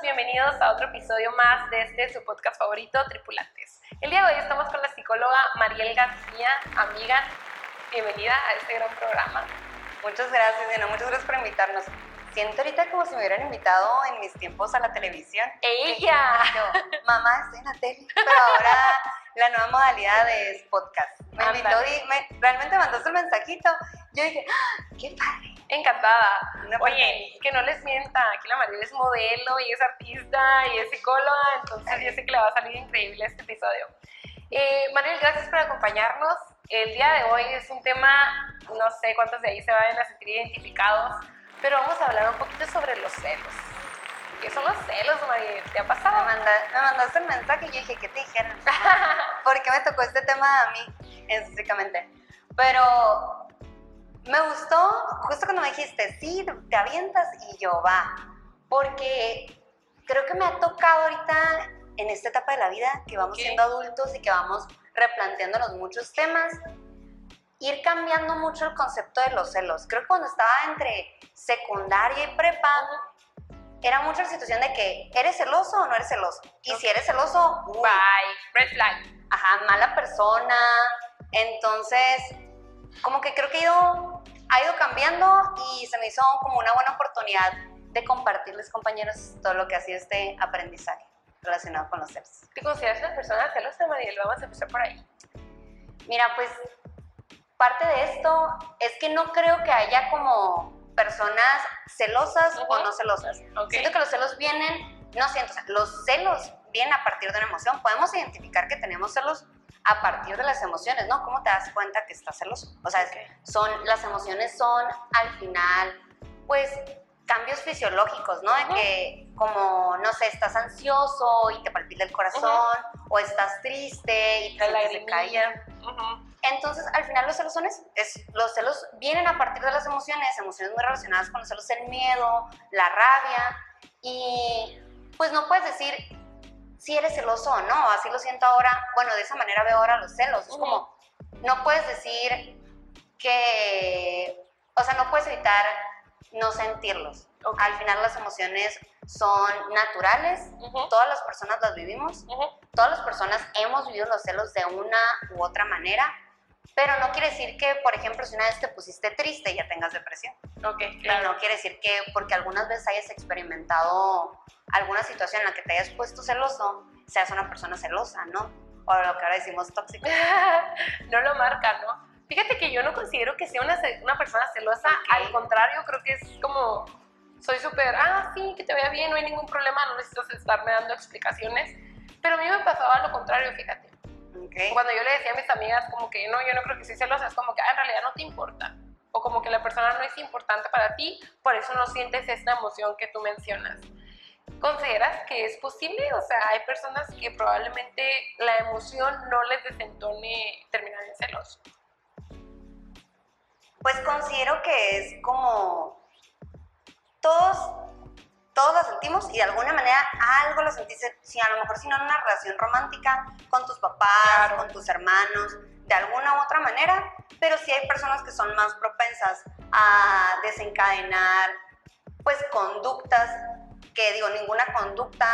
bienvenidos a otro episodio más de este su podcast favorito, Tripulantes. El día de hoy estamos con la psicóloga Mariel García, amiga. Bienvenida a este gran programa. Muchas gracias, Diana, muchas gracias por invitarnos. Siento ahorita como si me hubieran invitado en mis tiempos a la televisión. ¡Ella! Yo, mamá, estoy en la tele, pero ahora la nueva modalidad es podcast. Me invitó Ándale. y me, realmente mandaste el mensajito. Yo dije, ¡Ah, qué padre. Encantada. Una Oye, que no les mienta, aquí la Mariel es modelo y es artista y es psicóloga, entonces yo sé que le va a salir increíble este episodio. Eh, Mariel, gracias por acompañarnos. El día de hoy es un tema, no sé cuántos de ahí se vayan a sentir identificados, pero vamos a hablar un poquito sobre los celos. ¿Qué son los celos, Mariel? ¿Te ha Me, pasado? manda- me mandaste el mensaje y yo dije, ¿qué te dijeron? ¿Por qué me tocó este tema a mí específicamente? Pero me gustó justo cuando me dijiste, sí, te avientas y yo va. Porque creo que me ha tocado ahorita en esta etapa de la vida que vamos siendo adultos y que vamos replanteándonos muchos temas, ir cambiando mucho el concepto de los celos. Creo que cuando estaba entre secundaria y prepa, era mucho la situación de que eres celoso o no eres celoso. Y si eres celoso, uy, Bye, red flag. ajá, mala persona. Entonces, como que creo que ha ido, ha ido cambiando y se me hizo como una buena oportunidad de compartirles, compañeros, todo lo que ha sido este aprendizaje relacionado con los celos. ¿Te consideras una persona celosa, Mariel? Vamos a empezar por ahí. Mira, pues parte de esto es que no creo que haya como personas celosas o no celosas. Siento que los celos vienen, no siento, o sea, los celos vienen a partir de una emoción. Podemos identificar que tenemos celos a partir de las emociones, ¿no? ¿Cómo te das cuenta que estás celoso? O sea, son, las emociones son al final, pues, cambios fisiológicos, ¿no? De Ujú. que, como, no sé, estás ansioso y te palpita el corazón, o estás triste y te. Ujú. Entonces, al final los celos son. Es, los celos vienen a partir de las emociones, emociones muy relacionadas con los celos, el miedo, la rabia. Y pues no puedes decir si eres celoso o no, así lo siento ahora. Bueno, de esa manera veo ahora los celos. Es como, no puedes decir que, o sea, no puedes evitar no sentirlos. Al final las emociones son naturales, todas las personas las vivimos todas las personas hemos vivido los celos de una u otra manera, pero no quiere decir que, por ejemplo, si una vez te pusiste triste ya tengas depresión. Ok, Y claro. no quiere decir que porque algunas veces hayas experimentado alguna situación en la que te hayas puesto celoso, seas una persona celosa, ¿no? O lo que ahora decimos tóxico. no lo marca, ¿no? Fíjate que yo no considero que sea una, una persona celosa, Ok. al contrario, creo que es como, soy súper, ah, sí, que te vea bien, no hay ningún problema, no necesitas estarme dando explicaciones, pero a mí me pasaba lo contrario, fíjate. ¿ok? Cuando yo le decía a mis amigas como que no, yo no creo que soy celosa, es como que ah, en realidad no te importa, o como que la persona no es importante para ti, por eso no sientes esta emoción que tú mencionas. ¿Consideras que es posible? O sea, hay personas que probablemente la emoción no les desentone terminar en celos. Pues considero que es como todos, todos la sentimos y de alguna manera algo lo sentiste, si a lo mejor si no en una relación romántica con tus papás, Claro. con tus hermanos, de alguna u otra manera, pero sí hay personas que son más propensas a desencadenar pues conductas que digo, ninguna conducta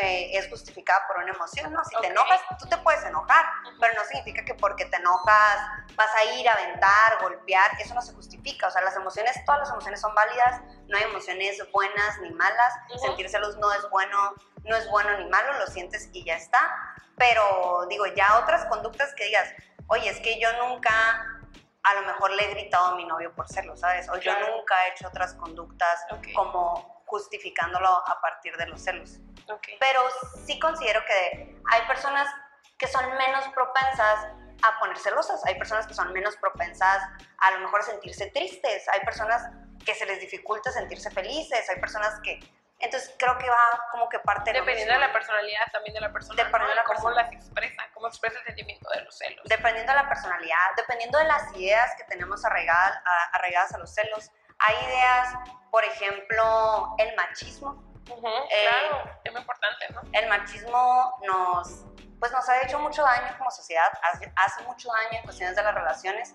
eh, es justificada por una emoción, ¿no? Si te enojas, tú te puedes enojar, pero no significa que porque te enojas vas a ir a aventar, golpear, eso no se justifica. O sea, las emociones, todas las emociones son válidas, no hay emociones buenas ni malas, sentir celos no es bueno, no es bueno ni malo, lo sientes y ya está. Pero digo, ya otras conductas que digas, oye, es que yo nunca a lo mejor le he gritado a mi novio por celos, ¿sabes? O yo nunca he hecho otras conductas como justificándolo a partir de los celos. Pero sí considero que hay personas que son menos propensas a poner celosas, hay personas que son menos propensas a lo mejor a sentirse tristes, hay personas que se les dificulta sentirse felices, hay personas que... Entonces creo que va como que parte de Dependiendo de la personalidad también de la persona, Dependiendo ¿no? de la cómo persona. las expresa, cómo expresa el sentimiento de los celos. dependiendo de la personalidad, dependiendo de las ideas que tenemos arraigadas a los celos. Hay ideas, por ejemplo, el machismo. Ujú, Eh, claro, tema importante, ¿no? El machismo nos, pues nos ha hecho mucho daño como sociedad, hace, hace mucho daño en cuestiones de las relaciones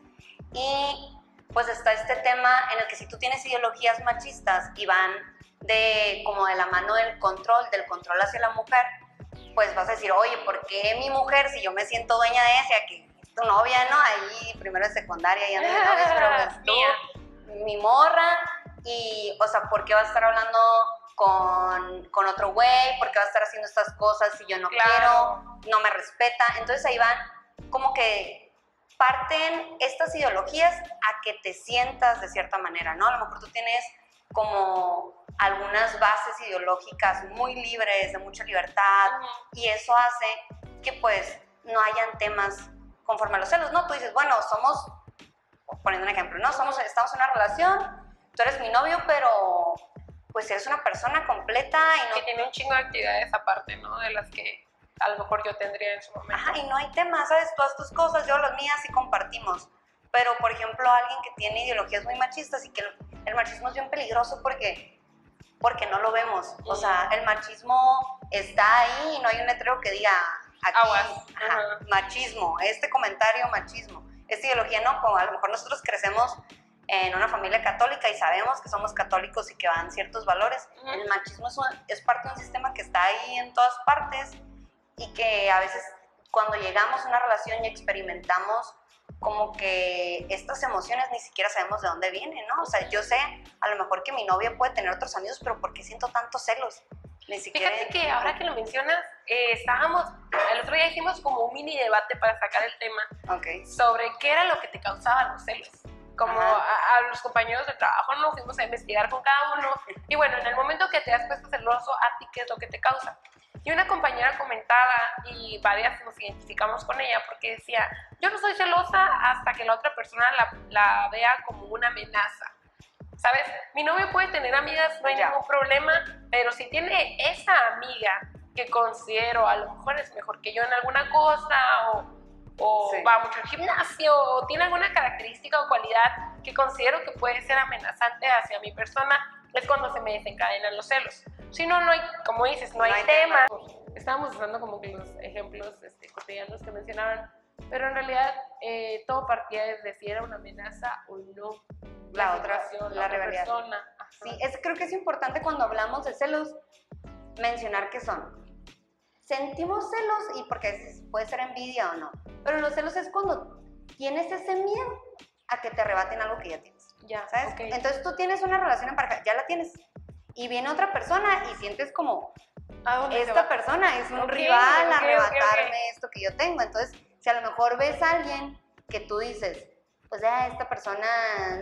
y pues está este tema en el que si tú tienes ideologías machistas y van de como de la mano del control, del control hacia la mujer, pues vas a decir, oye, ¿por qué mi mujer, si yo me siento dueña de ella, que es tu novia, ¿no? Ahí primero de secundaria y antes de novios, pero pues tú, mi morra, y, o sea, ¿por qué vas a estar hablando con, con otro güey? ¿Por qué vas a estar haciendo estas cosas si yo no Claro. quiero? No me respeta. Entonces ahí van como que parten estas ideologías a que te sientas de cierta manera, ¿no? A lo mejor tú tienes como algunas bases ideológicas muy libres, de mucha libertad, y eso hace que pues no hayan temas conforme a los celos, ¿no? Tú dices, bueno, somos, poniendo un ejemplo, ¿no? Somos, estamos en una relación, tú eres mi novio, pero pues eres una persona completa y Que no, tiene un chingo de actividades aparte, ¿no? De las que a lo mejor yo tendría en su momento. ajá, y no hay temas, ¿sabes? Todas tus cosas, yo las mías y compartimos. Pero, por ejemplo, alguien que tiene ideologías muy machistas y que el, el machismo es bien peligroso porque, porque no lo vemos. O sea, el machismo está ahí y no hay un letrero que diga aquí, Ajá. machismo, este comentario machismo. Esta ideología no, como a lo mejor nosotros crecemos en una familia católica y sabemos que somos católicos y que van ciertos valores. El machismo es, es parte de un sistema que está ahí en todas partes y que a veces cuando llegamos a una relación y experimentamos como que estas emociones ni siquiera sabemos de dónde vienen, ¿no? O sea, yo sé a lo mejor que mi novia puede tener otros amigos, pero ¿por qué siento tantos celos? Ni siquiera... Fíjate que ahora que lo mencionas, eh, estábamos, el otro día hicimos como un mini debate para sacar el tema Ok. sobre qué era lo que te causaba los celos. Como a, a los compañeros de trabajo nos fuimos a investigar con cada uno. Y bueno, en el momento que te has puesto celoso, ¿a ti qué es lo que te causa? Y una compañera comentaba, y varias nos identificamos con ella, porque decía, yo no soy celosa hasta que la otra persona la, la vea como una amenaza. ¿Sabes? Mi novio puede tener amigas, no hay Ya. ningún problema, pero si tiene esa amiga que considero a lo mejor es mejor que yo en alguna cosa, o, o Sí. va mucho al gimnasio, o tiene alguna característica o cualidad que considero que puede ser amenazante hacia mi persona, es cuando se me desencadenan los celos. Si no, no hay, como dices, no, hay, No hay tema. Estábamos usando como que los ejemplos este, cotidianos que mencionaban, pero en realidad eh, todo partía desde si era una amenaza o no. La otra- situación, la otra rivalidad. persona. Ajá. Sí, es, creo que es importante cuando hablamos de celos mencionar que son. Sentimos celos y porque puede ser envidia o no, pero los celos es cuando tienes ese miedo a que te arrebaten algo que ya tienes. Ya, ¿Sabes? ok. Entonces tú tienes una relación en pareja, ya la tienes. Y viene otra persona y sientes como, ¿A dónde se esta persona es un Ok, rival a ok, arrebatarme esto que yo tengo. Entonces, si a lo mejor ves a alguien que tú dices, pues ya esta persona,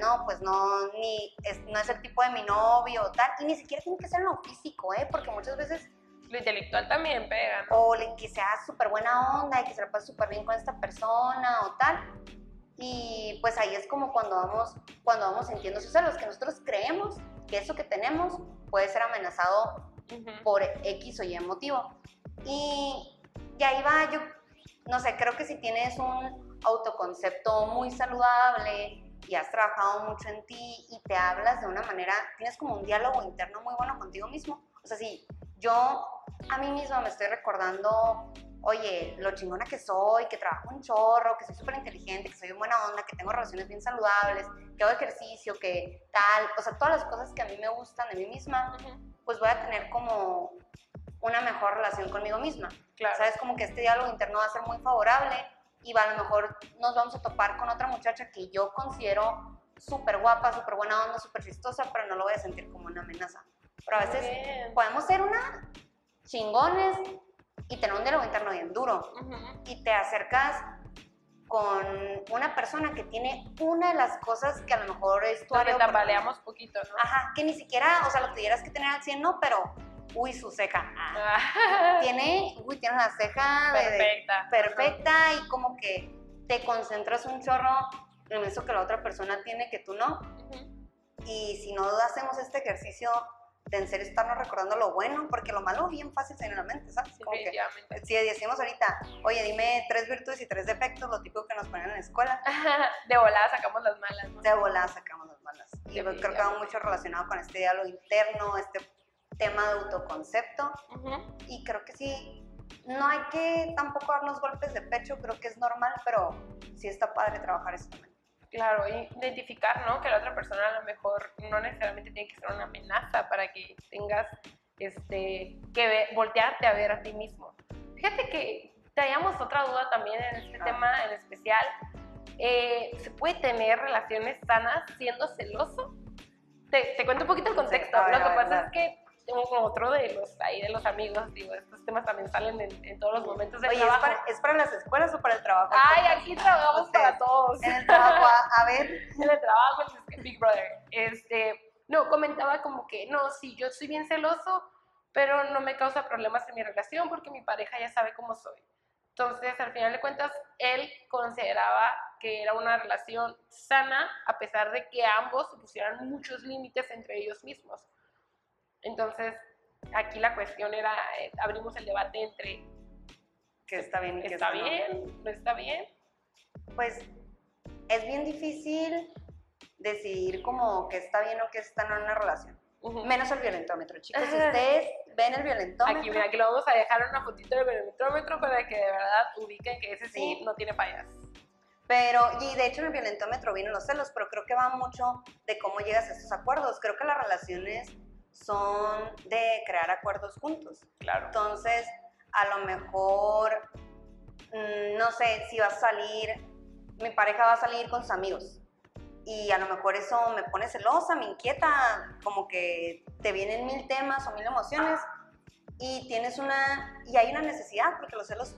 no, pues no, ni, es, no es el tipo de mi novio o tal, y ni siquiera tiene que ser lo físico, ¿eh? Porque muchas veces, Lo intelectual también pega, ¿no? o le- que sea súper buena onda y que se la pase súper bien con esta persona o tal. Y pues ahí es como cuando vamos, cuando vamos sintiendo esos celos, que nosotros creemos que eso que tenemos puede ser amenazado Ujú. por X o Y motivo. Y de ahí va, yo no sé, creo que si tienes un autoconcepto muy saludable y has trabajado mucho en ti y te hablas de una manera, tienes como un diálogo interno muy bueno contigo mismo. O sea, si yo a mí misma me estoy recordando, oye, lo chingona que soy, que trabajo un chorro, que soy súper inteligente, que soy de buena onda, que tengo relaciones bien saludables, que hago ejercicio, que tal, o sea, todas las cosas que a mí me gustan de mí misma, pues voy a tener como una mejor relación conmigo misma. Claro. Sabes, como que este diálogo interno va a ser muy favorable y va, a lo mejor nos vamos a topar con otra muchacha que yo considero súper guapa, súper buena onda, súper chistosa, pero no lo voy a sentir como una amenaza. Pero a veces bien. podemos ser una chingones y tener un diálogo interno bien duro Ujú. y te acercas con una persona que tiene una de las cosas que a lo mejor es tu área tambaleamos poquito, ¿no? Ajá, que ni siquiera, o sea, lo tuvieras que tener al 100, no, pero, uy, su ceja. Ah, Ah, Tiene, uy, tiene una ceja de- de- Perfecta. perfecta y como que te concentras un chorro en eso que la otra persona tiene que tú no. Ajá. Ujú. Y si no hacemos este ejercicio de en serio estarnos recordando lo bueno, porque lo malo bien fácil se viene a la mente, ¿sabes? Como que, si decimos ahorita, oye, dime tres virtudes y tres defectos, lo típico que nos ponen en la escuela, De volada sacamos las malas, ¿no? de volada sacamos las malas. Y creo que va mucho relacionado con este diálogo interno, este tema de autoconcepto. Ujú. Y creo que sí, no hay que tampoco darnos golpes de pecho, creo que es normal, pero sí está padre trabajar eso también. Claro, identificar, ¿no? Que la otra persona a lo mejor no necesariamente tiene que ser una amenaza para que tengas este, que voltearte a ver a ti mismo. Fíjate que traíamos otra duda también en este tema en especial. Eh, ¿Se puede tener relaciones sanas siendo celoso? Te, te cuento un poquito el contexto. Lo que pasa es que otro de los ahí de los amigos, digo, estos temas también salen en, todos los momentos del Oye, trabajo. ¿es para, ¿es para, las escuelas o para el trabajo? Ay, aquí trabajamos para todos. En el trabajo, a, ver. en el trabajo, en Big Brother. Este, no, comentaba como que, no, sí, yo soy bien celoso, pero no me causa problemas en mi relación porque mi pareja ya sabe cómo soy. Entonces, al final de cuentas, él consideraba que era una relación sana a pesar de que ambos pusieran muchos límites entre ellos mismos. Entonces, aquí la cuestión era, eh, abrimos el debate entre que está bien y que está, bien, no está bien. Pues es bien difícil decidir como que está bien o que está no en una relación. Menos el violentómetro, chicos. Si ustedes ven el violentómetro. Aquí, mira, aquí lo vamos a dejar una fotito del violentómetro para que de verdad ubiquen que ese sí, no tiene fallas. Pero, y de hecho en el violentómetro vienen los celos, pero creo que va mucho de cómo llegas a estos acuerdos. Creo que las relaciones son de crear acuerdos juntos. Claro. Entonces, a lo mejor, mm, no sé, si va a salir, mi pareja va a salir con sus amigos. Y a lo mejor eso me pone celosa, me inquieta, como que te vienen mil temas o mil emociones y tienes una, y hay una necesidad, porque los celos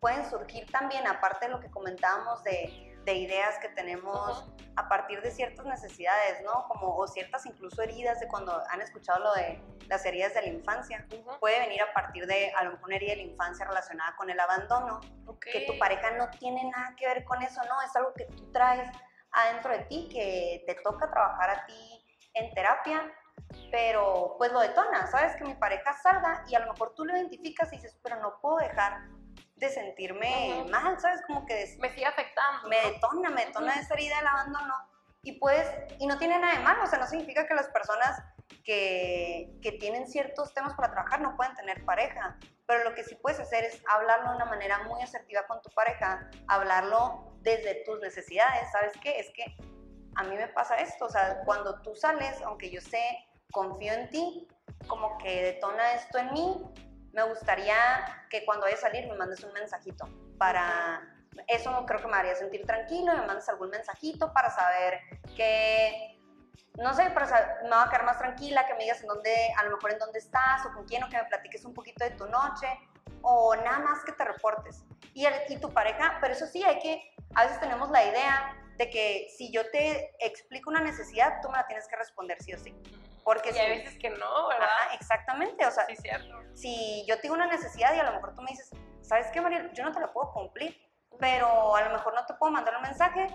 pueden surgir también, aparte de lo que comentábamos de de ideas que tenemos a partir de ciertas necesidades, ¿no? Como, o ciertas incluso heridas de cuando han escuchado lo de las heridas de la infancia. Puede venir a partir de a lo mejor una herida de la infancia relacionada con el abandono, que tu pareja no tiene nada que ver con eso, ¿no? Es algo que tú traes adentro de ti, que te toca trabajar a ti en terapia, pero pues lo detona, ¿sabes? Que mi pareja salga y a lo mejor tú lo identificas y dices, pero no puedo dejar de sentirme mal, ¿sabes? Como que... me sigue afectando. Me detona, me detona esa herida del abandono. Y pues, y no tiene nada de malo, o sea, no significa que las personas que, que, tienen ciertos temas para trabajar no pueden tener pareja, pero lo que sí puedes hacer es hablarlo de una manera muy asertiva con tu pareja, hablarlo desde tus necesidades, ¿sabes qué? Es que a mí me pasa esto, o sea, cuando tú sales, aunque yo sé, confío en ti, como que detona esto en mí, me gustaría que cuando vaya a salir me mandes un mensajito para... Eso creo que me haría sentir tranquilo, me mandes algún mensajito para saber que, no sé, para saber, me va a quedar más tranquila, que me digas en dónde, a lo mejor en dónde estás o con quién, o que me platiques un poquito de tu noche, o nada más que te reportes. Y, el, y tu pareja, pero eso sí, hay que, a veces tenemos la idea de que si yo te explico una necesidad, tú me la tienes que responder sí o sí. Porque y hay veces que no, ¿verdad? exactamente, o sea, sí, cierto. si yo tengo una necesidad y a lo mejor tú me dices, ¿sabes qué, María? Yo no te la puedo cumplir, pero a lo mejor no te puedo mandar un mensaje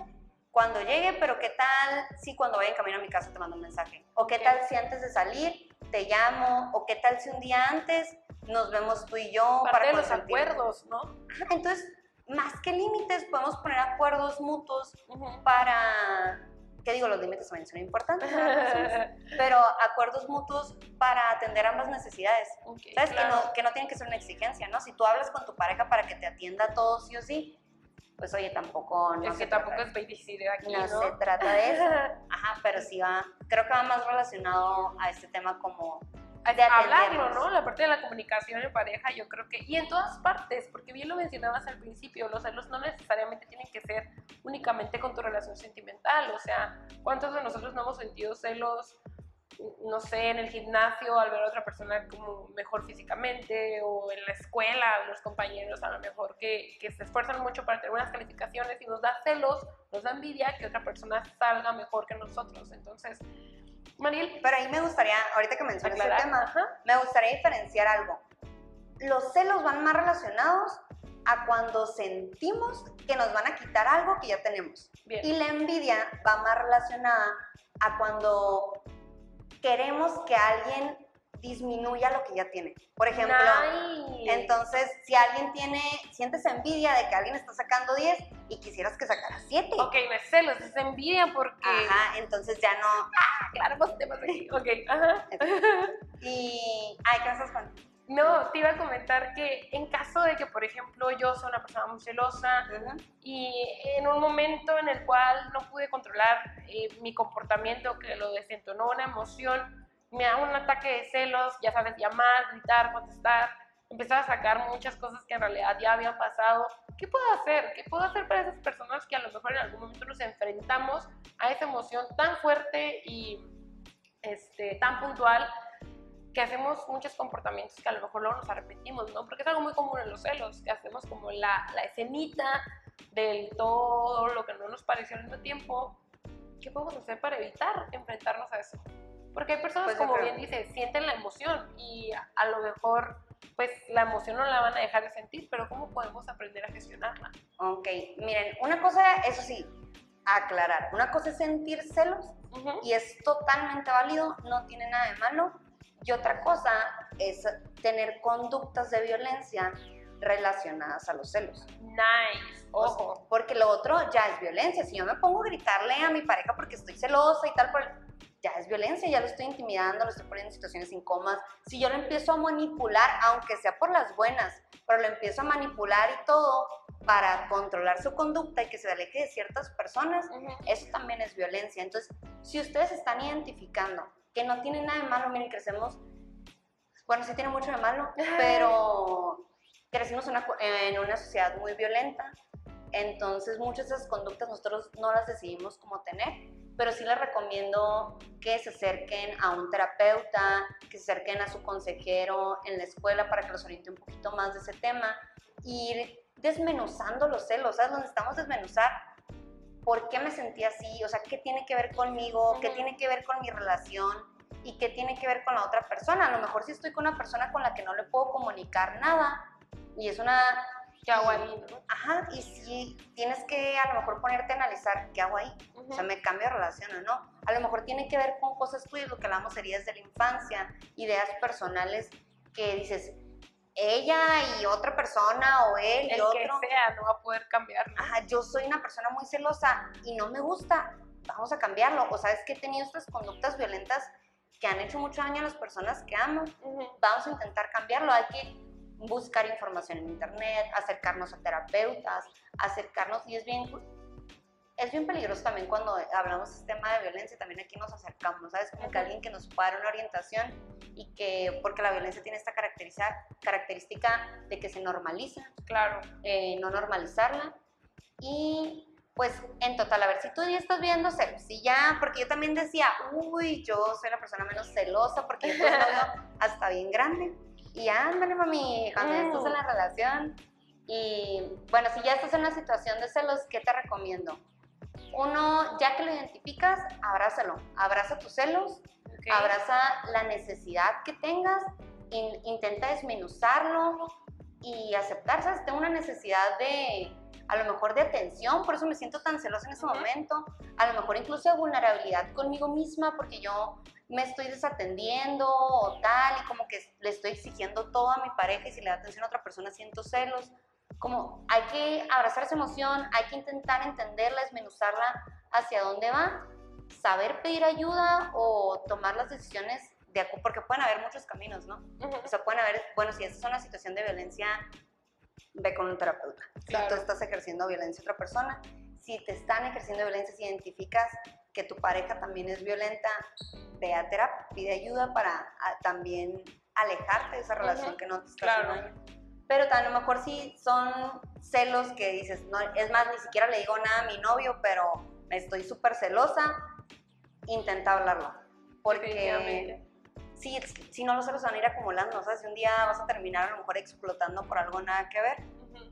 cuando llegue, pero ¿qué tal si cuando vaya en camino a mi casa te mando un mensaje? ¿O qué tal si antes de salir te llamo? ¿O qué tal si un día antes nos vemos tú y yo para de los acuerdos, ¿no? Entonces, más que límites, podemos poner acuerdos mutuos para ¿Qué digo? Los límites también son importantes, pero acuerdos mutuos para atender ambas necesidades. ¿Sabes? Que, no, que no tienen que ser una exigencia, ¿no? Si tú hablas con tu pareja para que te atienda todo sí o sí, pues oye, tampoco... No es que tampoco es babysitter aquí, no, no se trata de eso. Ajá, pero sí va, creo que va más relacionado a este tema como de hablarlo, ¿no? La parte de la comunicación en pareja, yo creo que, y en todas partes, porque bien lo mencionabas al principio, los celos no necesariamente tienen que ser únicamente con tu relación sentimental, o sea, ¿cuántos de nosotros no hemos sentido celos, no sé, en el gimnasio al ver a otra persona como mejor físicamente, o en la escuela, los compañeros a lo mejor que, que se esfuerzan mucho para tener buenas calificaciones y nos da celos, nos da envidia que otra persona salga mejor que nosotros, entonces Mariel. Pero ahí me gustaría, ahorita que mencionas este tema, me gustaría diferenciar algo. Los celos van más relacionados a cuando sentimos que nos van a quitar algo que ya tenemos. Y la envidia va más relacionada a cuando queremos que alguien disminuya lo que ya tiene. Por ejemplo, entonces, si alguien tiene, sientes envidia de que alguien está sacando 10 y quisieras que sacara 7. Ok, no es celos, es envidia porque... Ajá, entonces ya no... Ah, claro, pues temas aquí. Ok, ajá. Y... Ay, ¿qué con? No, te iba a comentar que en caso de que, por ejemplo, yo soy una persona muy celosa y en un momento en el cual no pude controlar eh, mi comportamiento, que lo desentonó una emoción, me da un ataque de celos, ya sabes, llamar, gritar, contestar, empezar a sacar muchas cosas que en realidad ya habían pasado. ¿Qué puedo hacer? ¿Qué puedo hacer para esas personas que a lo mejor en algún momento nos enfrentamos a esa emoción tan fuerte y este, tan puntual que hacemos muchos comportamientos que a lo mejor luego nos arrepentimos, ¿no? Porque es algo muy común en los celos, que hacemos como la, la escenita del todo lo que no nos pareció al mismo tiempo. ¿Qué podemos hacer para evitar enfrentarnos a eso? Porque hay personas, pues como bien dice, sienten la emoción y a lo mejor pues la emoción no la van a dejar de sentir, pero ¿cómo podemos aprender a gestionarla? Ok, miren, una cosa, eso sí, aclarar, una cosa es sentir celos y es totalmente válido, no tiene nada de malo, y otra cosa es tener conductas de violencia relacionadas a los celos. Nice, ojo. porque lo otro ya es violencia. Si yo me pongo a gritarle a mi pareja porque estoy celosa y tal, ya es violencia, ya lo estoy intimidando, lo estoy poniendo en situaciones incómodas. Si yo lo empiezo a manipular, aunque sea por las buenas, pero lo empiezo a manipular y todo para controlar su conducta y que se aleje de ciertas personas, eso también es violencia. Entonces, si ustedes están identificando que no tiene nada de malo, miren, crecemos, bueno, sí tiene mucho de malo, pero crecimos en una sociedad muy violenta, entonces muchas de esas conductas nosotros no las decidimos como tener, pero sí les recomiendo que se acerquen a un terapeuta, que se acerquen a su consejero en la escuela para que los oriente un poquito más de ese tema, ir desmenuzando los celos, ¿sabes? Donde estamos desmenuzar por qué me sentí así, o sea, qué tiene que ver conmigo, qué tiene que ver con mi relación y qué tiene que ver con la otra persona. A lo mejor si estoy con una persona con la que no le puedo comunicar nada y es una ¿Qué hago ahí? Ajá, y si tienes que a lo mejor ponerte a analizar qué hago ahí. O sea, me cambio de relación o no. A lo mejor tiene que ver con cosas tuyas, lo que hablamos heridas de la infancia, ideas personales que dices, ella y otra persona o él y otro. que sea, no va a poder cambiar. Ajá, yo soy una persona muy celosa y no me gusta, vamos a cambiarlo. O sabes que he tenido estas conductas violentas que han hecho mucho daño a las personas que amo. Vamos a intentar cambiarlo. Hay que buscar información en internet, acercarnos a terapeutas, acercarnos, y es bien, es bien peligroso también cuando hablamos de este tema de violencia, también aquí nos acercamos, ¿sabes? Como que alguien que nos pueda dar una orientación y que, porque la violencia tiene esta característica de que se normaliza. Claro. Eh, no normalizarla. Y pues en total, a ver, si tú ya estás viendo celos, si ya, porque yo también decía, uy, yo soy la persona menos celosa porque yo tengo hasta bien grande. Y ándale, mami, cuando ya estás en la relación. Y bueno, si ya estás en una situación de celos, ¿qué te recomiendo? Uno, ya que lo identificas, abrázalo. Abraza tus celos, abraza la necesidad que tengas, intenta desmenuzarlo y aceptar, ¿sabes? Tengo una necesidad de, a lo mejor de atención, por eso me siento tan celosa en ese momento, a lo mejor incluso de vulnerabilidad conmigo misma, porque yo me estoy desatendiendo o tal, y como que le estoy exigiendo todo a mi pareja y si le da atención a otra persona siento celos. Como hay que abrazar esa emoción, hay que intentar entenderla, desmenuzarla hacia dónde va, saber pedir ayuda o tomar las decisiones de porque pueden haber muchos caminos, ¿no? O sea, pueden haber, bueno, si esta es una situación de violencia, ve con un terapeuta. Si tú estás ejerciendo violencia a otra persona, si te están ejerciendo violencia, si identificas que tu pareja también es violenta, ve a terapia, pide ayuda para también alejarte de esa relación que no te está claro. haciendo Pero a lo mejor sí son celos que dices, no, es más, ni siquiera le digo nada a mi novio, pero estoy súper celosa, intenta hablarlo. Porque si, si no los celos van a ir acumulando, o sea, si un día vas a terminar a lo mejor explotando por algo nada que ver,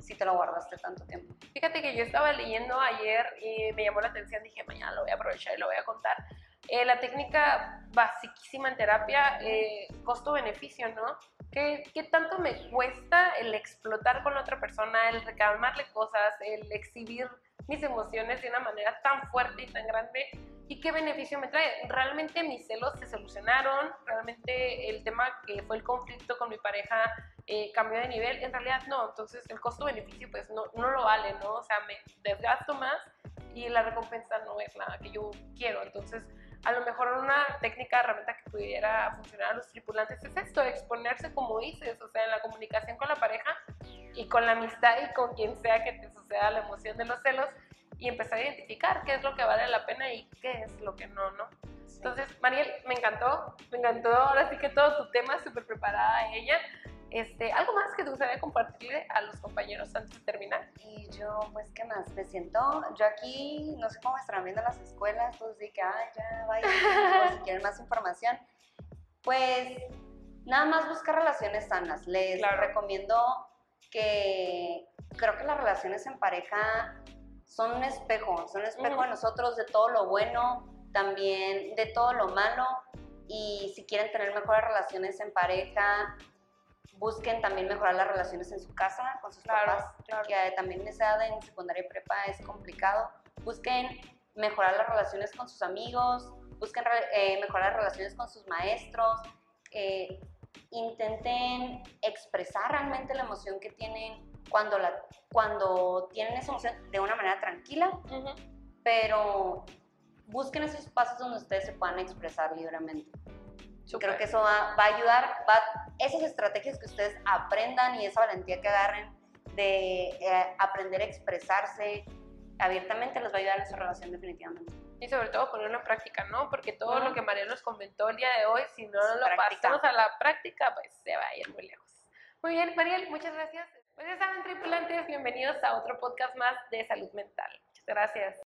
si te lo guardaste tanto tiempo. Fíjate que yo estaba leyendo ayer y me llamó la atención, dije, mañana lo voy a aprovechar y lo voy a contar. Eh, la técnica basiquísima en terapia, eh, costo-beneficio, ¿no? ¿Qué, ¿Qué, tanto me cuesta el explotar con la otra persona, el reclamarle cosas, el exhibir mis emociones de una manera tan fuerte y tan grande? ¿Y qué beneficio me trae? Realmente mis celos se solucionaron, realmente el tema que fue el conflicto con mi pareja eh, cambió de nivel, en realidad no, entonces el costo-beneficio pues no, no lo vale, ¿no? O sea, me desgasto más y la recompensa no es la que yo quiero, entonces a lo mejor una técnica, herramienta que pudiera funcionar a los tripulantes es esto, exponerse como dices, o sea, en la comunicación con la pareja y con la amistad y con quien sea que te suceda la emoción de los celos y empezar a identificar qué es lo que vale la pena y qué es lo que no, ¿no? Entonces, Mariel, me encantó, me encantó ahora sí que todo tu tema, súper preparada ella. Este, ¿Algo más que te gustaría compartirle a los compañeros antes de terminar? Y yo, pues, ¿qué más? Me siento, yo aquí, no sé cómo estarán viendo las escuelas, dicen que, ay, ya, vaya, o si quieren más información. Pues, nada más buscar relaciones sanas. Les recomiendo que, creo que las relaciones en pareja son un espejo, son un espejo de nosotros, de todo lo bueno, también de todo lo malo. Y si quieren tener mejores relaciones en pareja, busquen también mejorar las relaciones en su casa con sus papás, que también en esa edad en secundaria y prepa es complicado. Busquen mejorar las relaciones con sus amigos, busquen eh, mejorar las relaciones con sus maestros, eh, intenten expresar realmente la emoción que tienen cuando, la, cuando tienen esa emoción de una manera tranquila, pero busquen esos espacios donde ustedes se puedan expresar libremente. Yo Creo que eso va, a ayudar, va, esas estrategias que ustedes aprendan y esa valentía que agarren de eh, aprender a expresarse abiertamente les va a ayudar en su relación definitivamente. Y sobre todo ponerlo en práctica, ¿no? Porque todo lo que María nos comentó el día de hoy, si no lo pasamos a la práctica, pues se va a ir muy lejos. Muy bien, Mariel, muchas gracias. Pues ya saben, tripulantes, bienvenidos a otro podcast más de salud mental. Muchas gracias.